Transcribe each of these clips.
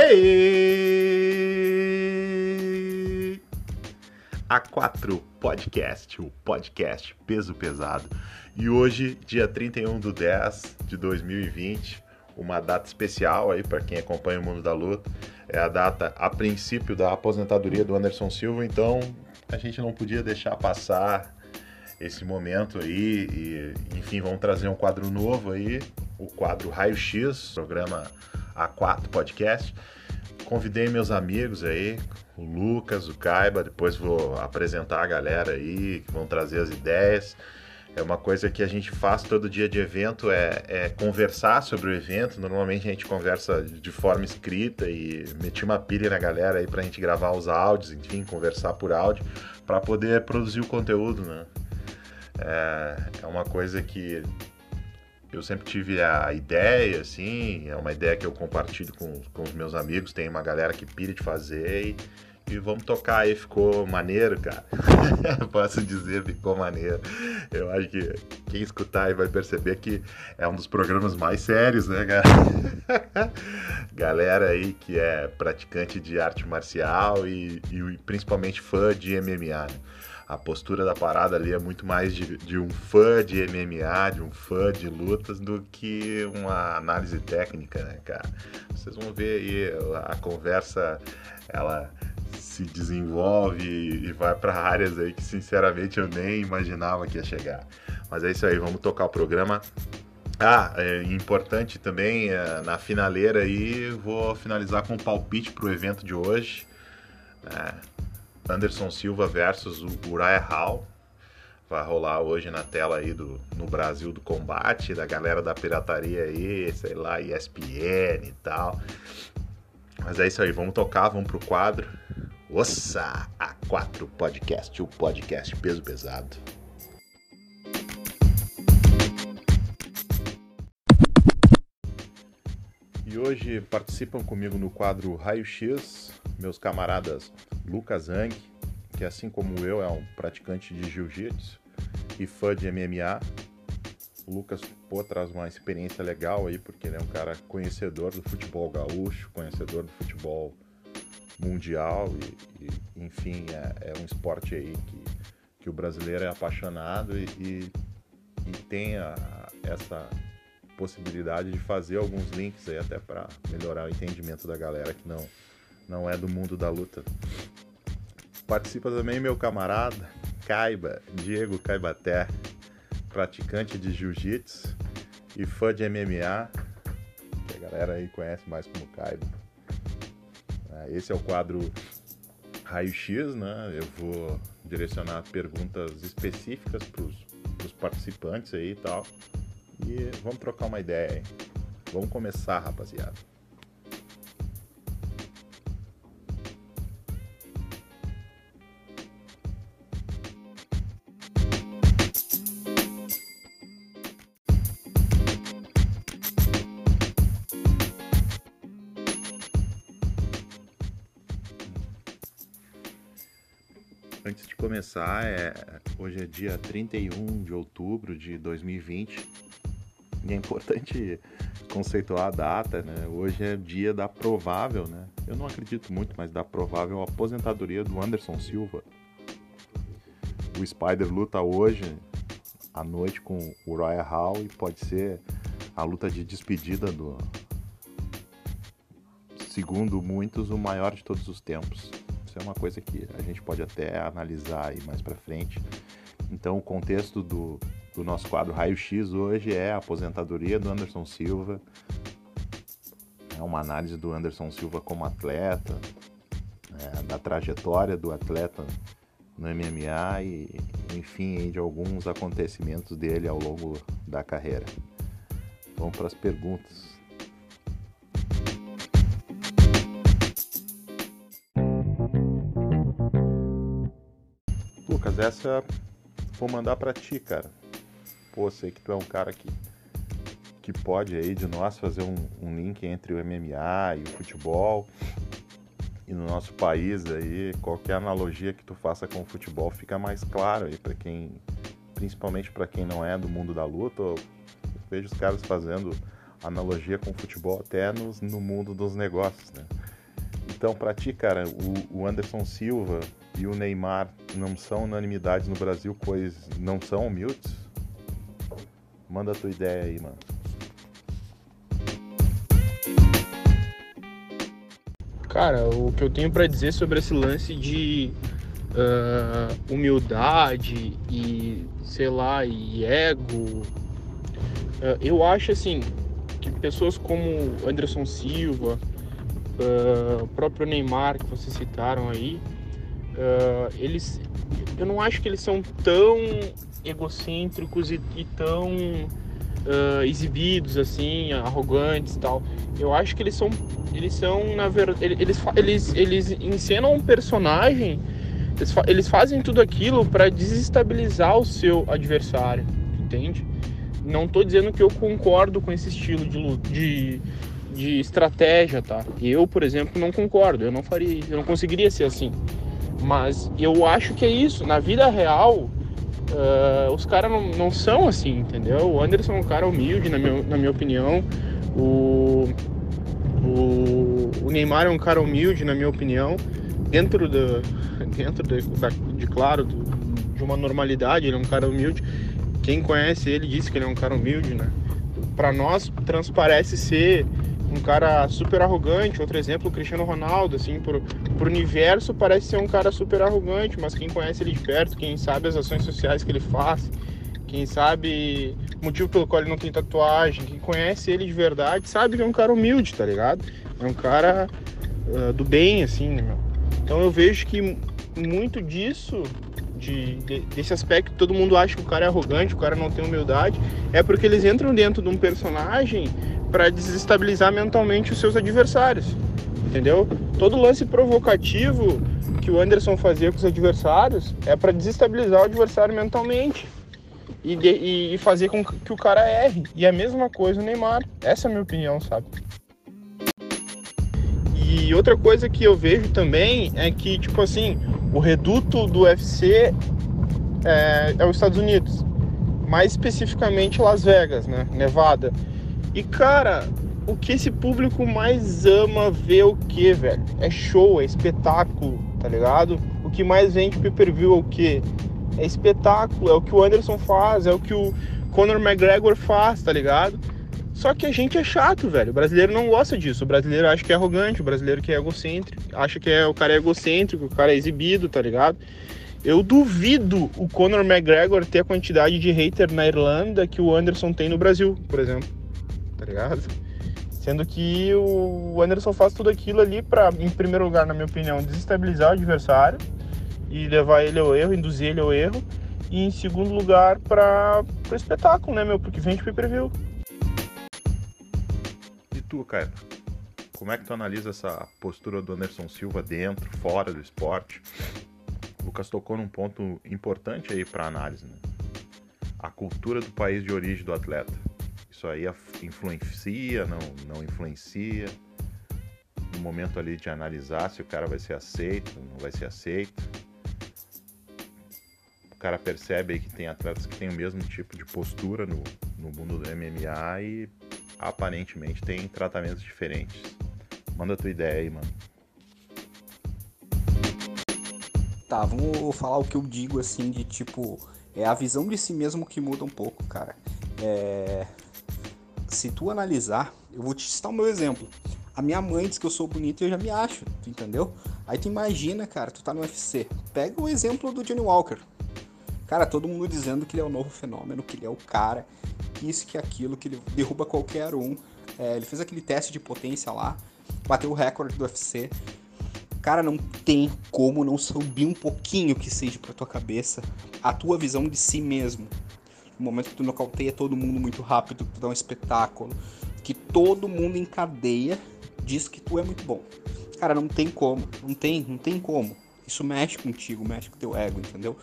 Hey! A4 Podcast, o podcast peso pesado. E hoje, dia 31 do 10 de 2020, uma data especial aí para quem acompanha o mundo da luta. É a data, a princípio, da aposentadoria do Anderson Silva, então a gente não podia deixar passar esse momento aí e, enfim, vamos trazer um quadro novo aí, o quadro Raio X, programa A4 Podcast. Convidei meus amigos aí, o Lucas, o Caiba, depois vou apresentar a galera aí, que vão trazer as ideias. É uma coisa que a gente faz todo dia de evento, é, é, conversar sobre o evento. Normalmente a gente conversa de forma escrita e meti uma pilha na galera aí pra gente gravar os áudios, enfim, conversar por áudio, para poder produzir o conteúdo, né? É, é uma coisa que eu sempre tive a ideia, assim, é uma ideia que eu compartilho com, com os meus amigos, tem uma galera que pira de fazer e, e vamos tocar aí, ficou maneiro, cara. Posso dizer, ficou maneiro. Eu acho que quem escutar aí vai perceber que é um dos programas mais sérios, né, cara? galera aí que é praticante de arte marcial e, e principalmente fã de MMA, né? A postura da parada ali é muito mais de, de, um fã de MMA, de um fã de lutas, do que uma análise técnica, né, cara? Vocês vão ver aí a conversa, ela se desenvolve e vai para áreas aí que sinceramente eu nem imaginava que ia chegar. Mas é isso aí, vamos tocar o programa. Ah, é importante também, é, na finaleira aí, vou finalizar com um palpite para o evento de hoje. É, Anderson Silva versus o Uriah Hall. Vai rolar hoje na tela aí do, no Brasil do combate, da galera da pirataria aí, sei lá, ESPN e tal. Mas é isso aí, vamos tocar, vamos pro quadro. Ossa, A4 Podcast, o podcast peso pesado. E hoje participam comigo no quadro Raio X meus camaradas Lucas Zang, que assim como eu é um praticante de jiu-jitsu e fã de MMA. O Lucas pô, traz uma experiência legal aí, porque ele é um cara conhecedor do futebol gaúcho, conhecedor do futebol mundial e, e enfim, é, é, um esporte aí que, que o brasileiro é apaixonado e, e, e tem a, essa possibilidade de fazer alguns links aí até para melhorar o entendimento da galera que não não é do mundo da luta. Participa também meu camarada Caiba, Diego Caibaté, praticante de jiu-jitsu e fã de MMA, que a galera aí conhece mais como Caiba. É, esse é o quadro Raio X, né? Eu vou direcionar perguntas específicas para os participantes aí e tal. E vamos trocar uma ideia aí. Vamos começar, rapaziada. Começar, é, hoje é dia 31 de outubro de 2020 e é importante conceituar a data, né? Hoje é dia da provável, né? Eu não acredito muito, mas da provável aposentadoria do Anderson Silva. O Spider luta hoje à noite com o Royal Hall e pode ser a luta de despedida do, segundo muitos, o maior de todos os tempos é uma coisa que a gente pode até analisar aí mais para frente. Então, o contexto do, do nosso quadro Raio X hoje é a aposentadoria do Anderson Silva, é uma análise do Anderson Silva como atleta, é, da trajetória do atleta no MMA e, enfim, de alguns acontecimentos dele ao longo da carreira. Vamos para as perguntas. Essa vou mandar para ti, cara. Pô, sei que tu é um cara que, que pode aí de nós fazer um, um link entre o MMA e o futebol. E no nosso país aí, qualquer analogia que tu faça com o futebol fica mais claro aí para quem, principalmente para quem não é do mundo da luta. Eu vejo os caras fazendo analogia com o futebol até no mundo dos negócios, né? Então, pra ti, cara, o, o Anderson Silva e o Neymar não são unanimidades no Brasil, pois não são humildes? Manda a tua ideia aí, mano. Cara, o que eu tenho para dizer sobre esse lance de uh, humildade e, sei lá, e ego, uh, eu acho assim que pessoas como Anderson Silva, uh, o próprio Neymar que vocês citaram aí, eles, eu não acho que eles são tão egocêntricos e, e tão exibidos assim, arrogantes e tal. Eu acho que eles são eles são, na verdade, eles, eles, eles encenam um personagem, eles, eles fazem tudo aquilo para desestabilizar o seu adversário, entende? Não tô dizendo que eu concordo com esse estilo de, de, de estratégia, tá? Eu, por exemplo, não concordo, eu não faria, eu não conseguiria ser assim. Mas eu acho que é isso, na vida real, Uh, os caras não, não, são assim, entendeu? O Anderson é um cara humilde, na minha, na minha opinião. O, o, o Neymar é um cara humilde, na minha opinião, dentro, do, dentro de, da, de claro, do, de uma normalidade, ele é um cara humilde. Quem conhece ele disse que ele é um cara humilde, né? Para nós transparece ser um cara super arrogante. Outro exemplo, o Cristiano Ronaldo, assim, pro, pro universo parece ser um cara super arrogante, mas quem conhece ele de perto, quem sabe as ações sociais que ele faz, quem sabe o motivo pelo qual ele não tem tatuagem, quem conhece ele de verdade, sabe que é um cara humilde, tá ligado? É um cara uh, do bem, assim, meu? Então eu vejo que muito disso, de, de, desse aspecto, todo mundo acha que o cara é arrogante, o cara não tem humildade, é porque eles entram dentro de um personagem para desestabilizar mentalmente os seus adversários, entendeu? Todo lance provocativo que o Anderson fazia com os adversários é para desestabilizar o adversário mentalmente e, de, e, fazer com que o cara erre. E a mesma coisa o Neymar. Essa é a minha opinião, sabe? E outra coisa que eu vejo também é que, tipo assim, o reduto do UFC é, é os Estados Unidos. Mais especificamente Las Vegas, né? Nevada. E, cara, o que esse público mais ama ver o que, velho? É show, é espetáculo, tá ligado? O que mais vende pay-per-view é o que? é espetáculo, é o que o Anderson faz, é o que o Conor McGregor faz, tá ligado? Só que a gente é chato, velho. O brasileiro não gosta disso. O brasileiro acha que é arrogante, o brasileiro que é egocêntrico, acha que é, o cara é egocêntrico, o cara é exibido, tá ligado? Eu duvido o Conor McGregor ter a quantidade de hater na Irlanda que o Anderson tem no Brasil, por exemplo. Tá ligado? Sendo que o Anderson faz tudo aquilo ali para, em primeiro lugar, na minha opinião, desestabilizar o adversário e levar ele ao erro, induzir ele ao erro. E em segundo lugar, para o espetáculo, né, meu? Porque vende pay-per-view. E tu, Caio? Como é que tu analisa essa postura do Anderson Silva dentro, fora do esporte? O Lucas tocou num ponto importante aí para análise, né? A cultura do país de origem do atleta. Isso aí influencia, não, não influencia? No momento ali de analisar se o cara vai ser aceito, não vai ser aceito o cara percebe aí que tem atletas que têm o mesmo tipo de postura no, no mundo do MMA e aparentemente tem tratamentos diferentes. Manda tua ideia aí, mano. Tá, vamos falar o que eu digo assim de tipo. É a visão de si mesmo que muda um pouco, cara. É... Se tu analisar, eu vou te citar o meu exemplo. A minha mãe diz que eu sou bonito e eu já me acho, tu entendeu? Aí tu imagina, cara, tu tá no UFC. Pega o exemplo do Johnny Walker. Cara, todo mundo dizendo que ele é o novo fenômeno, que ele é o cara, isso, que aquilo, que ele derruba qualquer um. É, ele fez aquele teste de potência lá, bateu o recorde do UFC. Cara, não tem como não subir um pouquinho que seja pra tua cabeça a tua visão de si mesmo. No momento que tu nocauteia todo mundo muito rápido, que tu dá um espetáculo, que todo mundo em cadeia diz que tu é muito bom. Cara, não tem como, não tem, não tem como. Isso mexe contigo, mexe com teu ego, entendeu?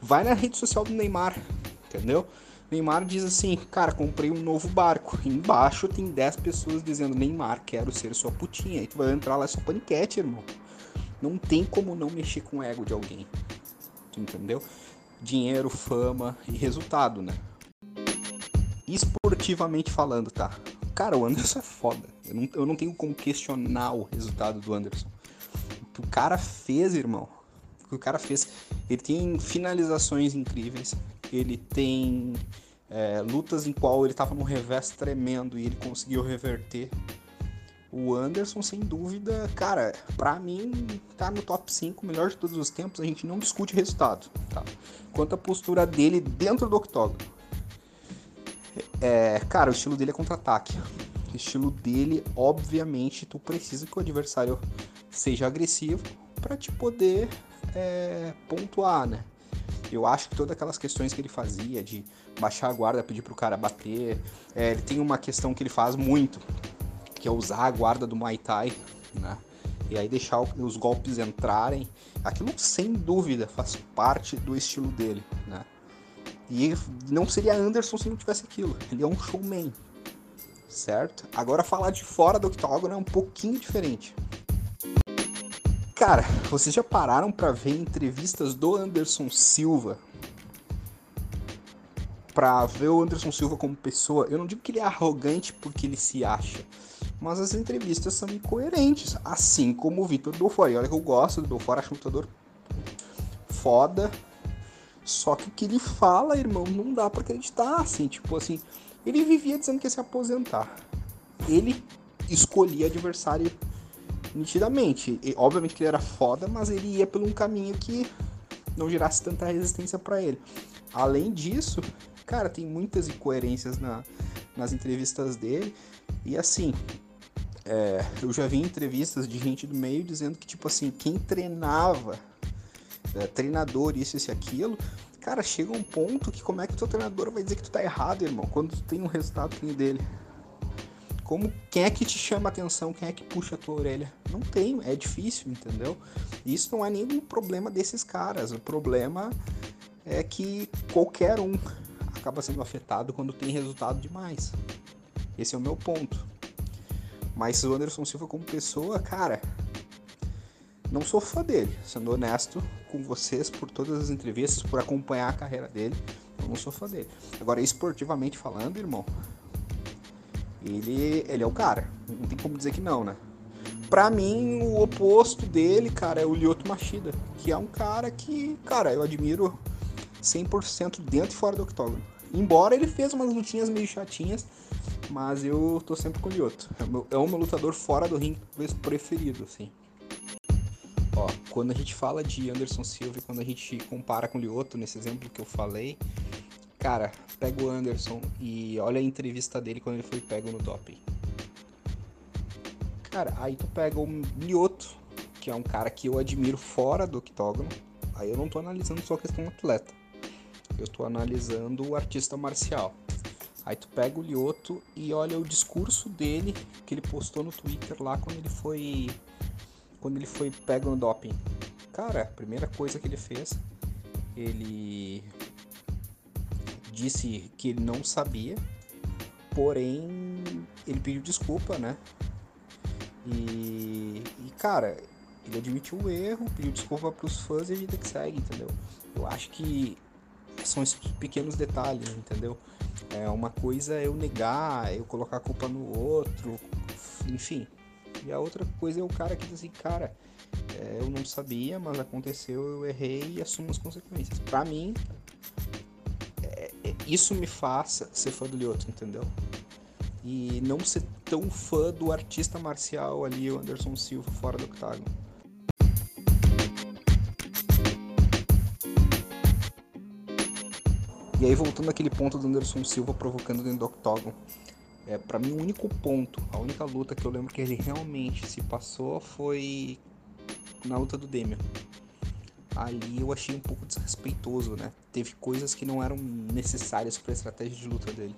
Vai na rede social do Neymar, entendeu? Neymar diz assim, cara, comprei um novo barco. Embaixo tem 10 pessoas dizendo, Neymar, quero ser sua putinha. Aí tu vai entrar lá, só paniquete, irmão. Não tem como não mexer com o ego de alguém. Tu entendeu? Dinheiro, fama e resultado, né? Esportivamente falando, tá? Cara, o Anderson é foda. Eu não, eu não tenho como questionar o resultado do Anderson. que o cara fez, irmão, o que o cara fez, ele tem finalizações incríveis, ele tem é, lutas em qual ele tava num revés tremendo e ele conseguiu reverter. O Anderson, sem dúvida, cara, pra mim tá no top 5, melhor de todos os tempos, a gente não discute resultado, tá? Quanto à postura dele dentro do octógono. É, cara, o estilo dele é contra-ataque. O estilo dele, obviamente, tu precisa que o adversário seja agressivo para te poder é, pontuar, né? Eu acho que todas aquelas questões que ele fazia de baixar a guarda, pedir pro cara bater, é, ele tem uma questão que ele faz muito, que é usar a guarda do Muay Thai, né? E aí deixar os golpes entrarem. Aquilo sem dúvida faz parte do estilo dele, né? E não seria Anderson se não tivesse aquilo. Ele é um showman, certo? Agora falar de fora do octógono é um pouquinho diferente. Cara, vocês já pararam para ver entrevistas do Anderson Silva? Pra ver o Anderson Silva como pessoa, eu não digo que ele é arrogante porque ele se acha, mas as entrevistas são incoerentes, assim como o Vitor Belfort. E olha que eu gosto do Belfort, acho um lutador foda, só que o que ele fala, irmão, não dá para acreditar, assim, tipo assim, ele vivia dizendo que ia se aposentar. Ele escolhia adversário nitidamente. E, obviamente que ele era foda, mas ele ia por um caminho que não gerasse tanta resistência para ele. Além disso, cara, tem muitas incoerências na, nas entrevistas dele. E assim, é, eu já vi entrevistas de gente do meio dizendo que, tipo assim, quem treinava, é, treinador, isso, e aquilo, cara, chega um ponto que como é que o teu treinador vai dizer que tu tá errado, irmão, quando tu tem um resultado que dele? Como quem é que te chama atenção, quem é que puxa a tua orelha? Não tem, é difícil, entendeu? Isso não é nenhum problema desses caras. O problema é que qualquer um acaba sendo afetado quando tem resultado demais. Esse é o meu ponto. Mas o Anderson Silva como pessoa, cara, não sou fã dele, sendo honesto com vocês por todas as entrevistas, por acompanhar a carreira dele, eu não sou fã dele. Agora, esportivamente falando, irmão, ele, ele é o cara. Não tem como dizer que não, né? Pra mim, o oposto dele, cara, é o Lyoto Machida, que é um cara que, cara, eu admiro 100% dentro e fora do octógono. Embora ele fez umas lutinhas meio chatinhas, mas eu tô sempre com o Lyoto. É o meu, é lutador fora do ringue preferido, assim. Ó, quando a gente fala de Anderson Silva e quando a gente compara com o Lyoto, nesse exemplo que eu falei, Cara, pega o Anderson e olha a entrevista dele quando ele foi pego no doping. Cara, aí tu pega o Lioto, que é um cara que eu admiro fora do octógono. Aí eu não tô analisando só a questão atleta. Eu tô analisando o artista marcial. Aí tu pega o Lioto e olha o discurso dele que ele postou no Twitter lá quando ele foi quando ele foi pego no doping. Cara, a primeira coisa que ele fez, ele disse que ele não sabia, porém ele pediu desculpa, né? E, e cara, ele admitiu o erro, pediu desculpa pros fãs e a vida que segue, entendeu? Eu acho que são esses pequenos detalhes, entendeu? É uma coisa é eu negar, eu colocar a culpa no outro, enfim. E a outra coisa é o cara que diz assim, cara, é, eu não sabia, mas aconteceu, eu errei e assumo as consequências. Para mim, isso me faça ser fã do Lyoto, entendeu? E não ser tão fã do artista marcial ali, o Anderson Silva, fora do octágono. E aí, voltando àquele ponto do Anderson Silva provocando dentro do octógono. É, para mim, o único ponto, a única luta que eu lembro que ele realmente se passou foi na luta do Demian ali eu achei um pouco desrespeitoso, né? Teve coisas que não eram necessárias para a estratégia de luta dele.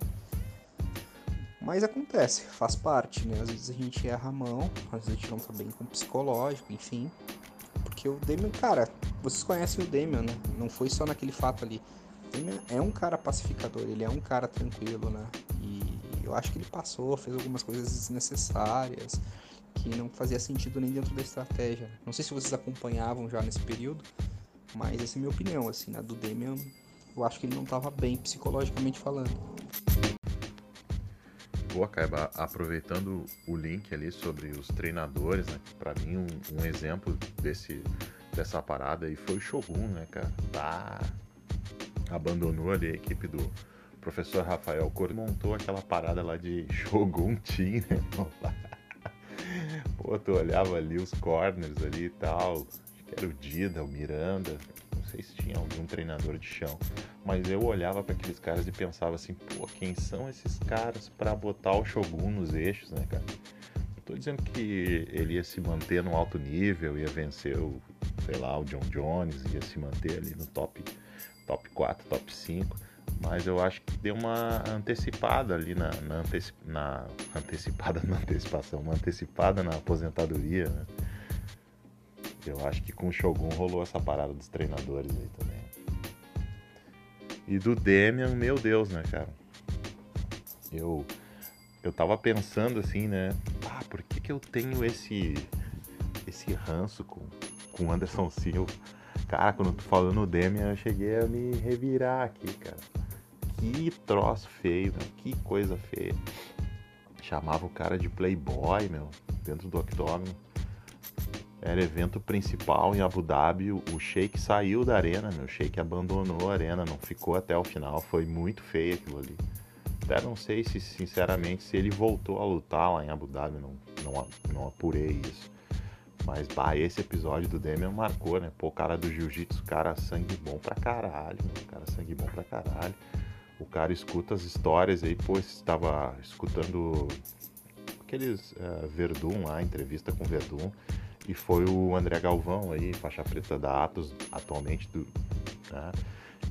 Mas acontece, faz parte, né? Às vezes a gente erra a mão, às vezes a gente não tá bem com o psicológico, enfim. Porque o Damian, cara, vocês conhecem o Damian, né? Não foi só naquele fato ali. O Damian é um cara pacificador, ele é um cara tranquilo, né? E eu acho que ele passou, fez algumas coisas desnecessárias que não fazia sentido nem dentro da estratégia. Não sei se vocês acompanhavam já nesse período, mas essa é a minha opinião, assim, na do Damian, eu acho que ele não estava bem psicologicamente falando. Pô, Caiba, aproveitando o link ali sobre os treinadores, né? Pra mim, um, um exemplo desse, dessa parada aí foi o Shogun, né, cara? Tá. Abandonou ali a equipe do professor Rafael Cor montou aquela parada lá de Shogun Team, né? Pô, tu olhava ali os corners ali e tal. Acho que era o Dida, o Miranda. Não sei se tinha algum treinador de chão. Mas eu olhava para aqueles caras e pensava assim, pô, quem são esses caras para botar o Shogun nos eixos, né, cara? Não tô dizendo que ele ia se manter no alto nível, ia vencer o, sei lá, o John Jones, ia se manter ali no top, top 4, top 5 mas eu acho que deu uma antecipada ali na, na, anteci, na antecipada na antecipação, uma antecipada na aposentadoria, né? Eu acho que com o Shogun rolou essa parada dos treinadores aí também. E do Demian, meu Deus, né, cara? Eu eu tava pensando assim, né? Ah, por que que eu tenho esse esse ranço com com Anderson Silva? Cara, quando tô falando no Demian, eu cheguei a me revirar aqui, cara que troço feio, meu. Que coisa feia. Chamava o cara de playboy, meu, dentro do octógono. Era evento principal em Abu Dhabi. O Sheik saiu da arena, meu. O Sheik abandonou a arena, não ficou até o final. Foi muito feio aquilo ali. Até não sei se, sinceramente, se ele voltou a lutar lá em Abu Dhabi. Não, não, não apurei isso. Mas, bah, esse episódio do Demian marcou, né? Pô, o cara do jiu-jitsu, cara sangue bom pra caralho, meu. Cara sangue bom pra caralho o cara escuta as histórias aí, pô, estava escutando aqueles uh, Verdun lá, entrevista com Verdun, e foi o André Galvão aí, faixa preta da Atos, atualmente do. Né?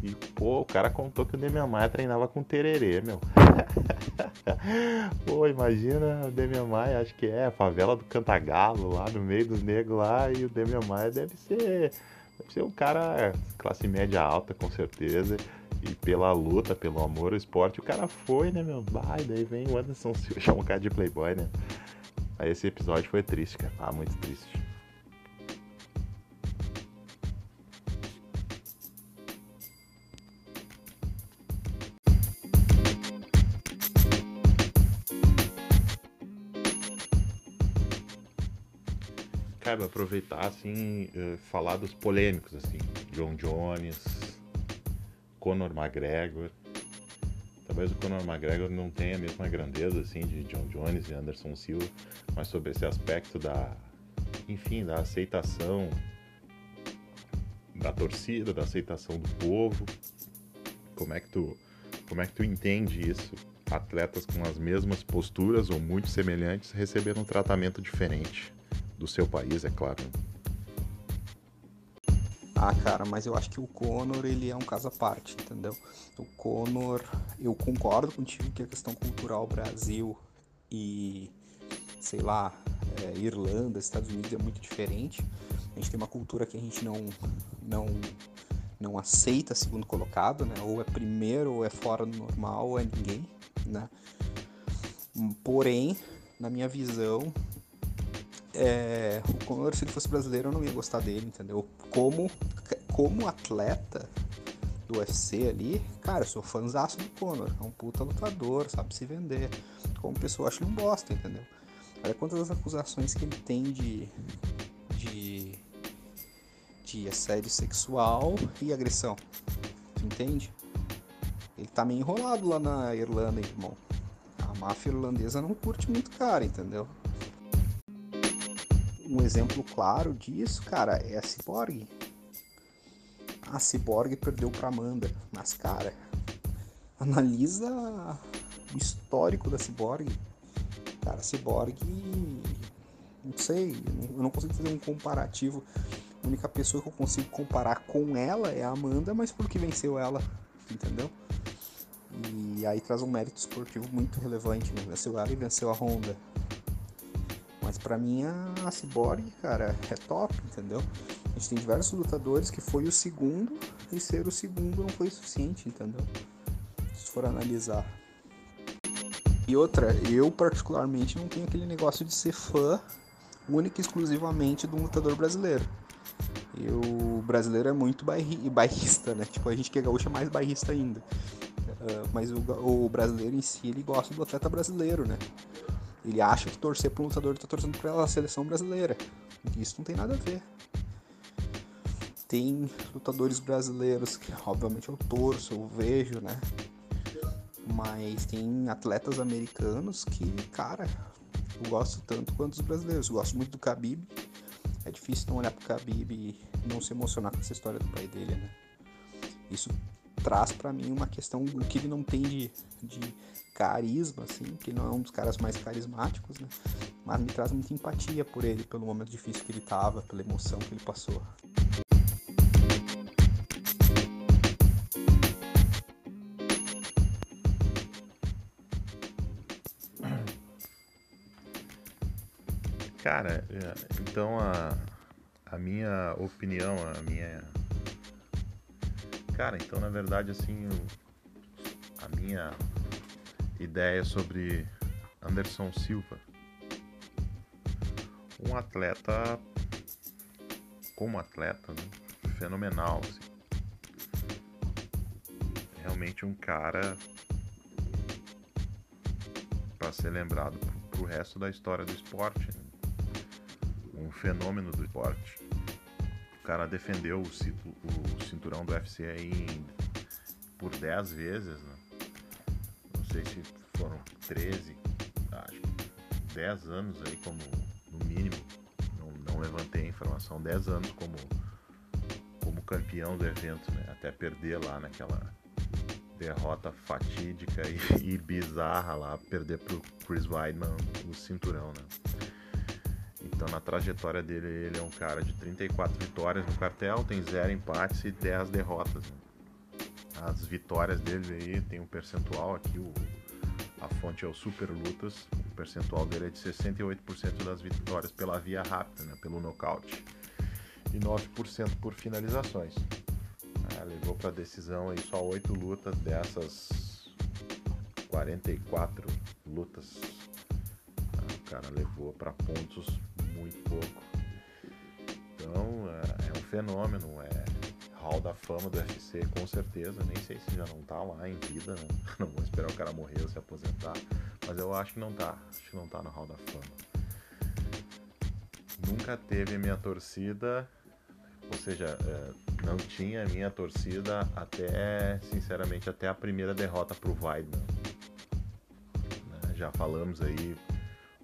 E, pô, o cara contou que o Demian treinava com tererê, meu. pô, imagina o Demian acho que é a favela do Cantagalo, lá no meio dos negros lá, e o Demian deve ser. Deve ser um cara classe média alta, com certeza e pela luta, pelo amor ao esporte, o cara foi, né, meu? Vai, daí vem o Anderson Silva, chama um cara de playboy, né? Aí esse episódio foi triste, cara. Ah, muito triste. Cara, aproveitar, assim, eh, falar dos polêmicos, assim. John Jones, Conor McGregor. Talvez o Conor McGregor não tenha a mesma grandeza assim de John Jones e Anderson Silva, mas sobre esse aspecto da, enfim, da aceitação da torcida, da aceitação do povo. Como é que tu, como é que tu entende isso? Atletas com as mesmas posturas ou muito semelhantes receberam um tratamento diferente do seu país, é claro. Ah, cara, mas eu acho que o Conor, ele é um caso à parte, entendeu? O Conor, eu concordo contigo que a questão cultural Brasil e, sei lá, é, Irlanda, Estados Unidos é muito diferente. A gente tem uma cultura que a gente não, não, não aceita segundo colocado, né? Ou é primeiro, ou é fora do normal, ou é ninguém, né? Porém, na minha visão, é, o Conor, se ele fosse brasileiro, eu não ia gostar dele, entendeu? Como, como atleta do UFC ali, cara, eu sou fãzaço do Conor. É um puta lutador, sabe se vender. Como pessoa, acho ele um bosta, entendeu? Olha quantas acusações que ele tem de, de, de assédio sexual e agressão. Tu entende? Ele tá meio enrolado lá na Irlanda, irmão. A máfia irlandesa não curte muito cara, entendeu? Um exemplo claro disso, cara, é a Cyborg. A Cyborg perdeu pra Amanda, mas, cara, analisa o histórico da Cyborg. Cara, a Cyborg, não sei, eu não consigo fazer um comparativo. A única pessoa que eu consigo comparar com ela é a Amanda, mas porque venceu ela, entendeu? E aí traz um mérito esportivo muito relevante, né? Venceu ela e venceu a Honda. Mas para mim a Cyborg, cara, é top, entendeu? A gente tem diversos lutadores que foi o segundo e ser o segundo não foi suficiente, entendeu? Se for analisar. E outra, eu particularmente não tenho aquele negócio de ser fã única e exclusivamente de um lutador brasileiro. Eu, o brasileiro é muito bairri, bairrista, né? Tipo, a gente que é gaúcho é mais bairrista ainda. Uh, mas o, o, brasileiro em si, ele gosta do atleta brasileiro, né? Ele acha que torcer para lutador está torcendo para a seleção brasileira. Isso não tem nada a ver. Tem lutadores brasileiros que, obviamente, eu torço, eu vejo, né? Mas tem atletas americanos que, cara, eu gosto tanto quanto os brasileiros. Eu gosto muito do Khabib. É difícil não olhar pro Khabib e não se emocionar com essa história do pai dele, né? Isso traz para mim uma questão do que ele não tem de, de carisma, assim, que não é um dos caras mais carismáticos, né? Mas me traz muita empatia por ele, pelo momento difícil que ele tava, pela emoção que ele passou. Cara, é, então a, a minha opinião, a minha. Cara, então na verdade assim, a minha ideia sobre Anderson Silva. Um atleta, como atleta, né? fenomenal. Assim. Realmente um cara para ser lembrado pro resto da história do esporte. Né? um fenômeno do esporte. O cara defendeu o, cinturão do UFC aí por 10 vezes, né? Não sei se foram 13, acho 10 anos aí como no mínimo. Não, não levantei a informação, 10 anos como, como campeão do evento, né? Até perder lá naquela derrota fatídica e, e bizarra lá, perder pro Chris Weidman o cinturão, né? Então, na trajetória dele, ele é um cara de 34 vitórias no cartel, tem zero empates e 10 derrotas. Né? As vitórias dele aí tem um percentual aqui, o, a fonte é o Super Lutas, o percentual dele é de 68% das vitórias pela via rápida, né? pelo nocaute, e 9% por finalizações. Ah, levou para decisão aí só 8 lutas dessas 44 lutas. Ah, o cara levou para pontos muito pouco. Então é, é um fenômeno, é hall da fama do UFC com certeza. Nem sei se já não tá lá em vida, né? não vou esperar o cara morrer ou se aposentar, mas eu acho que não tá, acho que não tá no hall da fama. Nunca teve minha torcida, ou seja, é, não tinha minha torcida até, sinceramente, até a primeira derrota pro Weidman. Né? Já falamos aí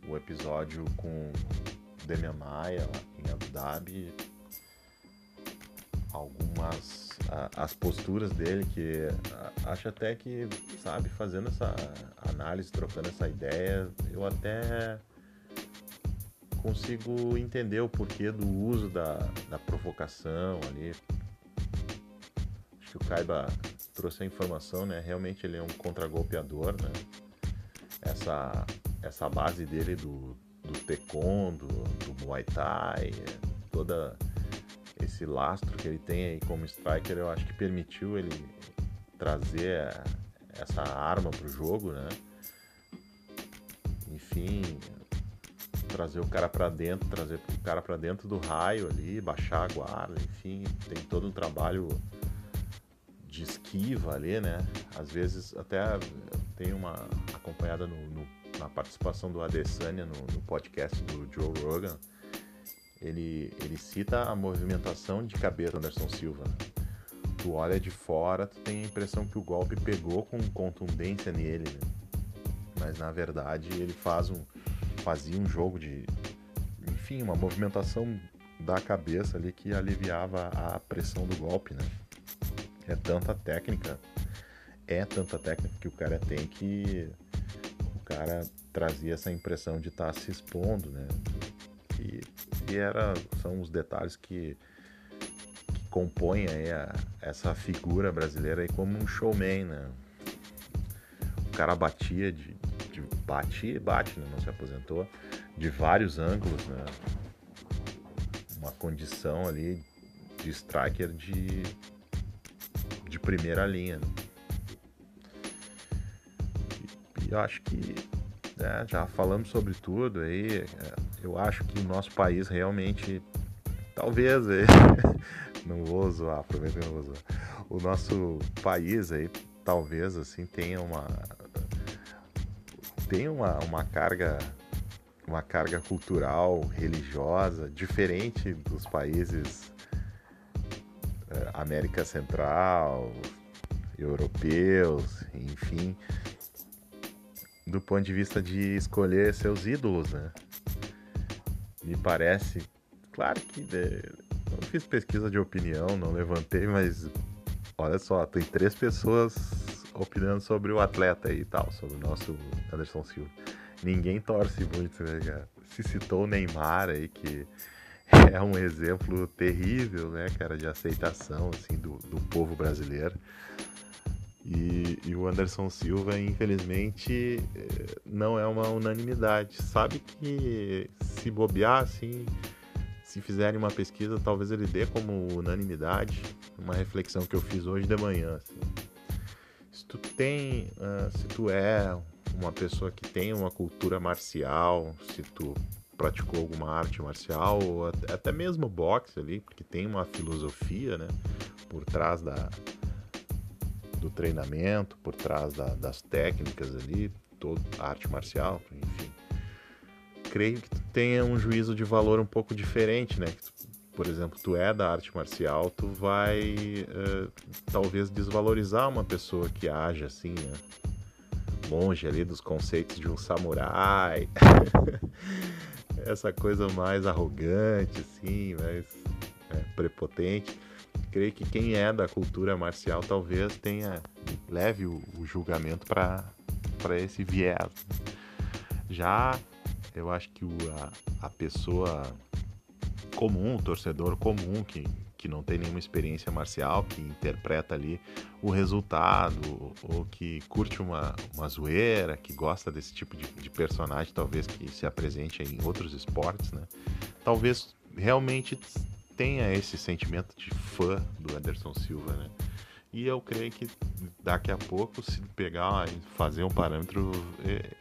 o episódio com Demian Maia em Abu Dhabi, algumas as posturas dele que acho até que sabe fazendo essa análise, trocando essa ideia, eu até consigo entender o porquê do uso da, da provocação ali. Acho que o Kaiba trouxe a informação, né? Realmente ele é um contragolpeador, né? Essa, essa base dele do, do taekwondo, do muay thai, toda esse lastro que ele tem aí como striker, eu acho que permitiu ele trazer essa arma para o jogo, né? Enfim, trazer o cara para dentro, trazer o cara para dentro do raio ali, baixar a guarda, enfim, tem todo um trabalho de esquiva ali, né? Às vezes até tem uma acompanhada no, no na participação do Adesanya no, no, podcast do Joe Rogan, ele, ele cita a movimentação de cabeça do Anderson Silva. Tu olha de fora, tu tem a impressão que o golpe pegou com contundência nele, né? mas na verdade ele faz um, fazia um jogo de, enfim, uma movimentação da cabeça ali que aliviava a pressão do golpe, né? É tanta técnica, é tanta técnica que o cara tem que cara trazia essa impressão de estar tá se expondo, né? E, e era, são os detalhes que, que compõem a, essa figura brasileira aí como um showman, né? O cara batia de, de batia e bate, né? Não se aposentou de vários ângulos, né? Uma condição ali de striker de, de primeira linha. Né? Eu acho que né, já falamos sobre tudo aí. É, eu acho que o nosso país realmente, talvez, aí, não vou zoar, prometo que não vou zoar. O nosso país aí talvez assim tenha uma tem uma, uma carga uma carga cultural religiosa diferente dos países eh, América Central europeus enfim do ponto de vista de escolher seus ídolos né me parece claro que de, não fiz pesquisa de opinião não levantei mas olha só tem três pessoas opinando sobre o atleta e tal, sobre o nosso Anderson Silva. Ninguém torce muito, né, cara? Se citou o Neymar aí, que é um exemplo terrível, né, cara, de aceitação, assim, do, do povo brasileiro. E, e, o Anderson Silva, infelizmente, eh, não é uma unanimidade. Sabe que se bobear, assim, se fizerem uma pesquisa, talvez ele dê como unanimidade. Uma reflexão que eu fiz hoje de manhã. Assim se tu tem, uh, se tu é uma pessoa que tem uma cultura marcial, se tu praticou alguma arte marcial ou até mesmo boxe ali, porque tem uma filosofia, né, por trás da do treinamento, por trás da, das técnicas ali, toda arte marcial, enfim. Creio que tu tenha um juízo de valor um pouco diferente, né? Tu por exemplo, tu é da arte marcial, tu vai uh, talvez desvalorizar uma pessoa que age assim, né? longe ali dos conceitos de um samurai, essa coisa mais arrogante, assim, mais é, prepotente. Creio que quem é da cultura marcial talvez tenha leve o, o julgamento para esse viés. Já eu acho que o, a, a pessoa comum, torcedor comum que, que não tem nenhuma experiência marcial, que interpreta ali o resultado, ou que curte uma, uma zoeira, que gosta desse tipo de, de personagem, talvez que se apresente em outros esportes, né? Talvez realmente tenha esse sentimento de fã do Anderson Silva, né? E eu creio que daqui a pouco, se pegar e fazer um parâmetro, é,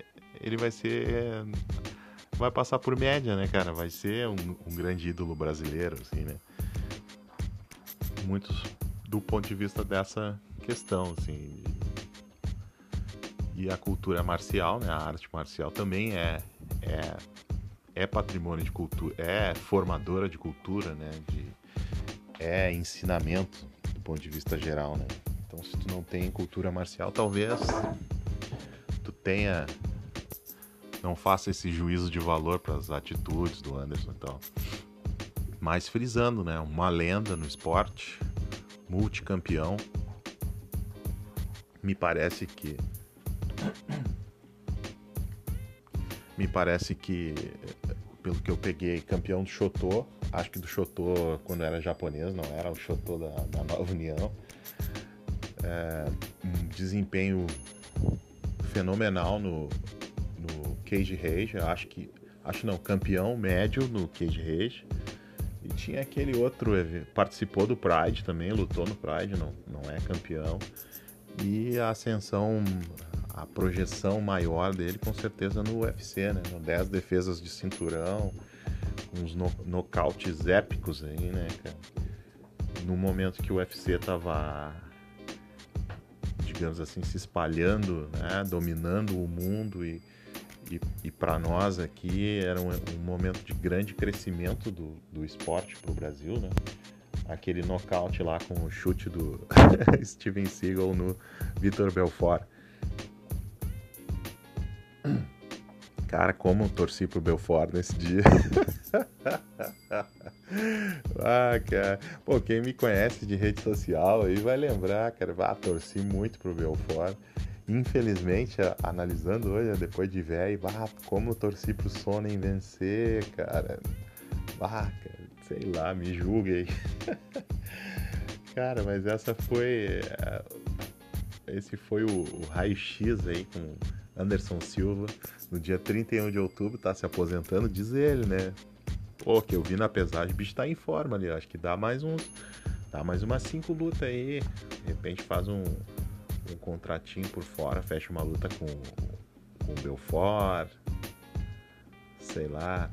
ele vai ser vai passar por média, né, cara? Vai ser um, um grande ídolo brasileiro, assim, né? Muitos do ponto de vista dessa questão, assim. E a cultura marcial, né? A arte marcial também é, é, é patrimônio de cultura, é formadora de cultura, né? De, é ensinamento do ponto de vista geral, né? Então, se tu não tem cultura marcial, talvez tu tenha não faça esse juízo de valor para as atitudes do Anderson e tal. Mas frisando, né? Uma lenda no esporte, multicampeão. Me parece que. Me parece que, pelo que eu peguei, campeão do Chotô. Acho que do Chotô quando era japonês, não era o Chotô da, da Nova União. É, um desempenho fenomenal no, Cage Rage, acho que. Acho não, campeão médio no Cage Rage. E tinha aquele outro, participou do Pride também, lutou no Pride, não, não é campeão. E a ascensão, a projeção maior dele com certeza no UFC, né? 10 defesas de cinturão, uns no, nocautes épicos aí, né, cara? No momento que o UFC tava, digamos assim, se espalhando, né? Dominando o mundo e e, e para nós aqui era um, um, momento de grande crescimento do, do esporte para o Brasil, né? Aquele nocaute lá com o chute do Steven Seagal no Vitor Belfort. Cara, como eu torci pro Belfort nesse dia. ah, cara. Pô, quem me conhece de rede social aí vai lembrar, cara. Ah, torci muito pro Belfort. Infelizmente, analisando hoje, depois de velho, bah, como eu torci pro Sonnen vencer, cara. Bah, cara, sei lá, me julguei. cara, mas essa foi. Eh, esse foi o, o raio-x aí com Anderson Silva. No dia 31 de outubro, tá se aposentando, diz ele, né? Pô, que eu vi na pesagem, o bicho tá em forma ali. Acho que dá mais uns. Dá mais umas cinco lutas aí. De repente faz um, um contratinho por fora, fecha uma luta com, com o Belfort, sei lá,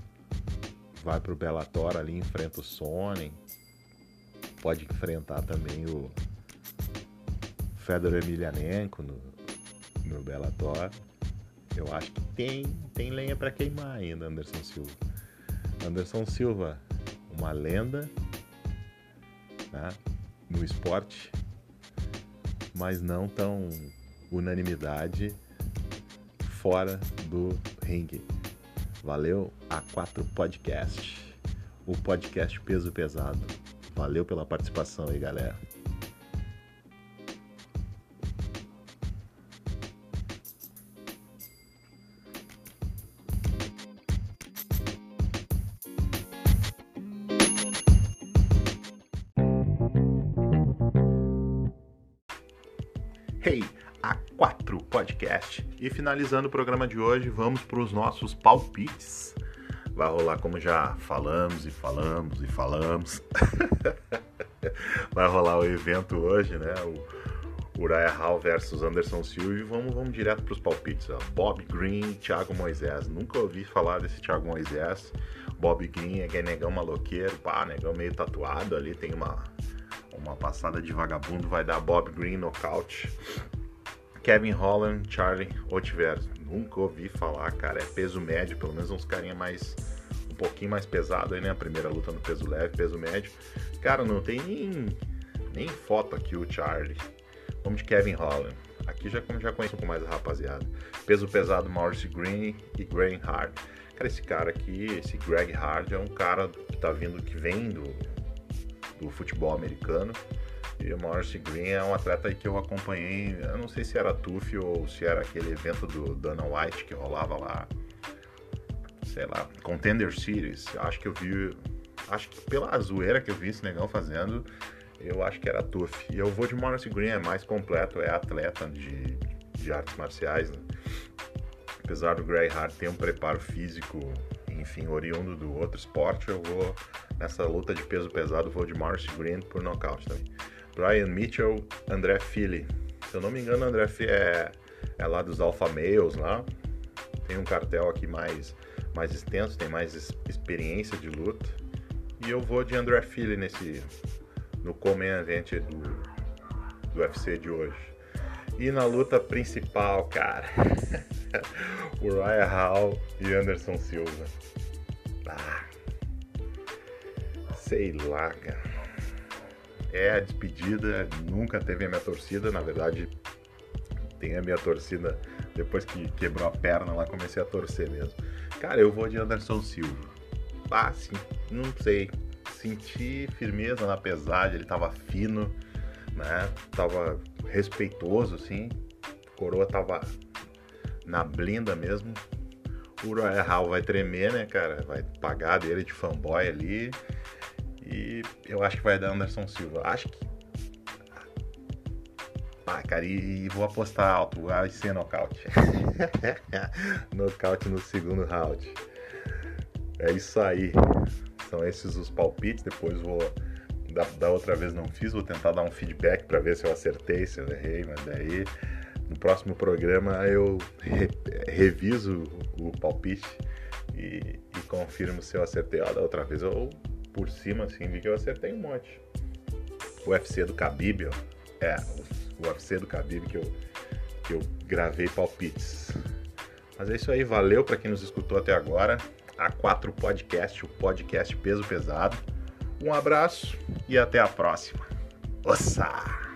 vai pro Bellator ali, enfrenta o Sonnen, pode enfrentar também o Fedor Emelianenko no, no Bellator. Eu acho que tem, tem lenha para queimar ainda, Anderson Silva. Anderson Silva, uma lenda né, no esporte, mas não tão unanimidade fora do ringue. Valeu A4 Podcast, o podcast peso pesado. Valeu pela participação aí, galera. E finalizando o programa de hoje, vamos para os nossos palpites. Vai rolar como já falamos e falamos e falamos. Vai rolar o evento hoje, né? O Uriah Hall versus Anderson Silva e vamos, vamos direto para os palpites. Ó. Bob Green, Thiago Moisés. Nunca ouvi falar desse Thiago Moisés. Bob Green é negão maloqueiro, pá, negão meio tatuado ali, tem uma, uma passada de vagabundo, vai dar Bob Green nocaute. Kevin Holland, Charlie Otiver. Nunca ouvi falar, cara. É peso médio, pelo menos uns carinha mais. um pouquinho mais pesado aí, né? A primeira luta no peso leve, peso médio. Cara, não tem nem, nem foto aqui o Charlie. Vamos de Kevin Holland. Aqui já, já conheço um pouco mais a rapaziada. Peso pesado, Maurice Green e Graham Hard. Cara, esse cara aqui, esse Greg Hard, é um cara que tá vindo, que vem do, do futebol americano. E o Maurice Green é um atleta que eu acompanhei, eu não sei se era TUF ou se era aquele evento do Dana White que rolava lá, sei lá, Contender Series. Acho que eu vi, acho que pela zoeira que eu vi esse negão fazendo, eu acho que era TUF. E eu vou de Maurice Green, é mais completo, é atleta de, de artes marciais. Né? Apesar do Grey Hart ter um preparo físico, enfim, oriundo do outro esporte, eu vou nessa luta de peso pesado, vou de Maurice Green por nocaute também. Brian Mitchell, André Philly. Se eu não me engano, André Philly é, é lá dos Alpha Males lá. Tem um cartel aqui mais, mais extenso, tem mais experiência de luta. E eu vou de André Philly nesse no Comen Event do, do UFC de hoje. E na luta principal, cara, Uriah Hall e Anderson Silva. Ah, sei lá, cara é a despedida, nunca teve a minha torcida, na verdade tem a minha torcida depois que quebrou a perna lá comecei a torcer mesmo. Cara, eu vou de Anderson Silva. Ah, sim, não sei, senti firmeza na pesagem, ele tava fino, né? Tava respeitoso assim. Coroa tava na blinda mesmo. O Royal vai tremer, né, cara? Vai pagar dele de fanboy ali. E eu acho que vai dar Anderson Silva. Acho que. Ah, cara, e, e vou apostar alto. Vai ser nocaute. nocaute no segundo round. É isso aí. São esses os palpites. Depois vou. Da, da outra vez não fiz, vou tentar dar um feedback para ver se eu acertei, se eu errei, mas daí no próximo programa eu re, reviso o palpite e, e confirmo se eu acertei. Ó, da outra vez eu por cima, assim, vi que eu acertei um monte. O UFC do Khabib, ó. É, o UFC do Khabib que eu, que eu gravei palpites. Mas é isso aí, valeu para quem nos escutou até agora. A4 Podcast, o podcast peso pesado. Um abraço e até a próxima. Ossa!